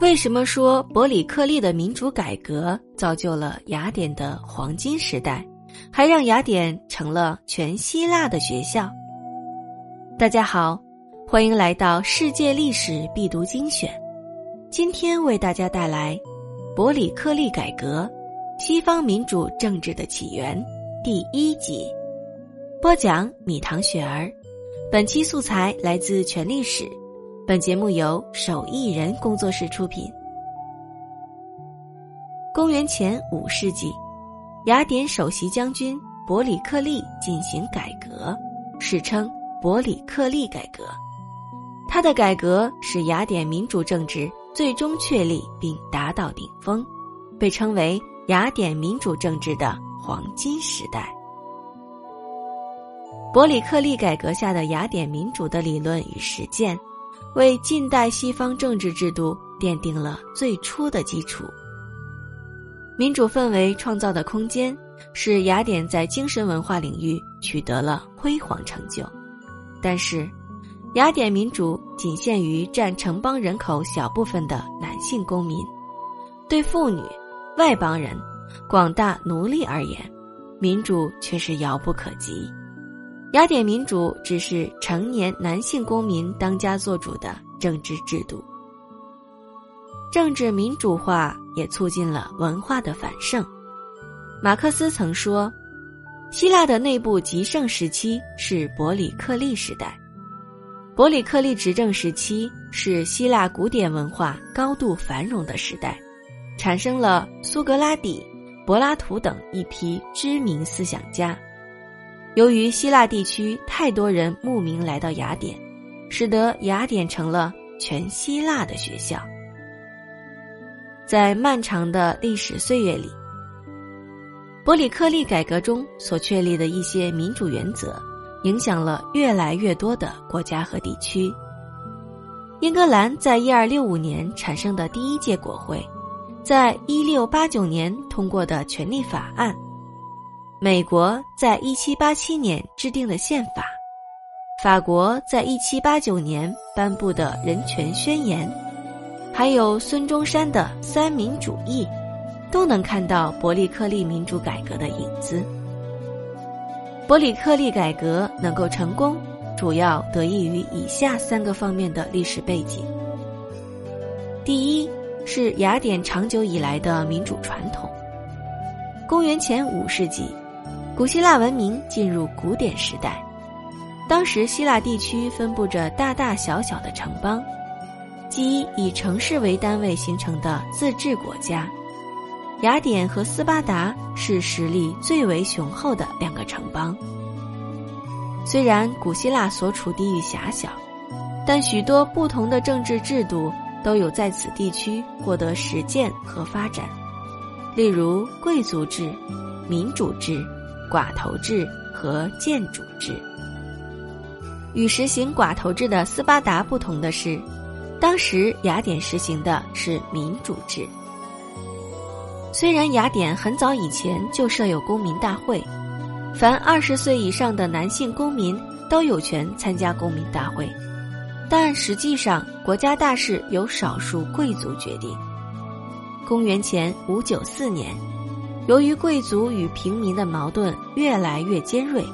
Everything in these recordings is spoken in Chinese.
为什么说伯里克利的民主改革造就了雅典的黄金时代，还让雅典成了全希腊的学校？大家好，欢迎来到世界历史必读精选。今天为大家带来伯里克利改革：西方民主政治的起源第一集。播讲米糖雪儿。本期素材来自全历史。本节目由手艺人工作室出品。公元前五世纪，雅典首席将军伯里克利进行改革，史称伯里克利改革。他的改革使雅典民主政治最终确立并达到顶峰，被称为雅典民主政治的黄金时代。伯里克利改革下的雅典民主的理论与实践。为近代西方政治制度奠定了最初的基础。民主氛围创造的空间，使雅典在精神文化领域取得了辉煌成就。但是，雅典民主仅限于占城邦人口小部分的男性公民，对妇女、外邦人、广大奴隶而言，民主却是遥不可及。雅典民主只是成年男性公民当家作主的政治制度，政治民主化也促进了文化的繁盛。马克思曾说：“希腊的内部极盛时期是伯里克利时代，伯里克利执政时期是希腊古典文化高度繁荣的时代，产生了苏格拉底、柏拉图等一批知名思想家。”由于希腊地区太多人慕名来到雅典，使得雅典成了全希腊的学校。在漫长的历史岁月里，伯里克利改革中所确立的一些民主原则，影响了越来越多的国家和地区。英格兰在一二六五年产生的第一届国会，在一六八九年通过的权利法案。美国在一七八七年制定的宪法，法国在一七八九年颁布的人权宣言，还有孙中山的三民主义，都能看到伯里克利民主改革的影子。伯里克利改革能够成功，主要得益于以下三个方面的历史背景：第一，是雅典长久以来的民主传统。公元前五世纪。古希腊文明进入古典时代，当时希腊地区分布着大大小小的城邦，即以城市为单位形成的自治国家。雅典和斯巴达是实力最为雄厚的两个城邦。虽然古希腊所处地域狭小，但许多不同的政治制度都有在此地区获得实践和发展，例如贵族制、民主制。寡头制和建主制，与实行寡头制的斯巴达不同的是，当时雅典实行的是民主制。虽然雅典很早以前就设有公民大会，凡二十岁以上的男性公民都有权参加公民大会，但实际上国家大事由少数贵族决定。公元前五九四年。由于贵族与平民的矛盾越来越尖锐，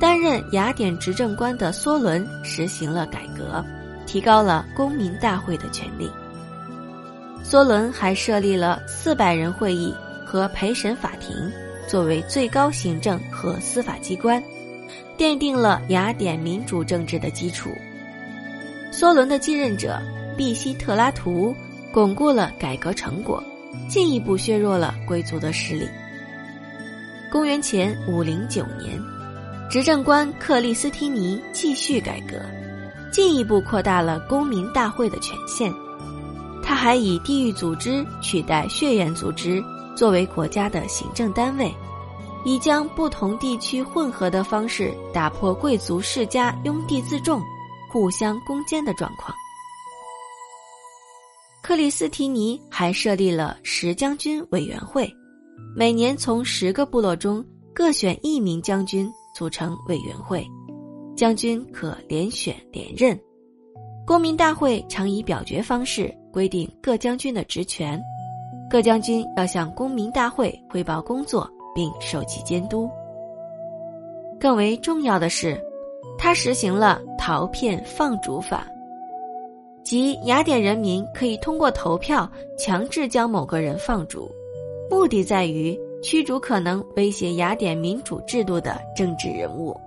担任雅典执政官的梭伦实行了改革，提高了公民大会的权利。梭伦还设立了四百人会议和陪审法庭，作为最高行政和司法机关，奠定了雅典民主政治的基础。梭伦的继任者毕希特拉图巩固了改革成果。进一步削弱了贵族的势力。公元前五零九年，执政官克利斯提尼继续改革，进一步扩大了公民大会的权限。他还以地域组织取代血缘组织作为国家的行政单位，以将不同地区混合的方式打破贵族世家拥地自重、互相攻坚的状况。克里斯提尼还设立了十将军委员会，每年从十个部落中各选一名将军组成委员会，将军可连选连任。公民大会常以表决方式规定各将军的职权，各将军要向公民大会汇报工作并受其监督。更为重要的是，他实行了陶片放逐法，即雅典人民可以通过投票强制将某个人放逐，目的在于驱逐可能威胁雅典民主制度的政治人物。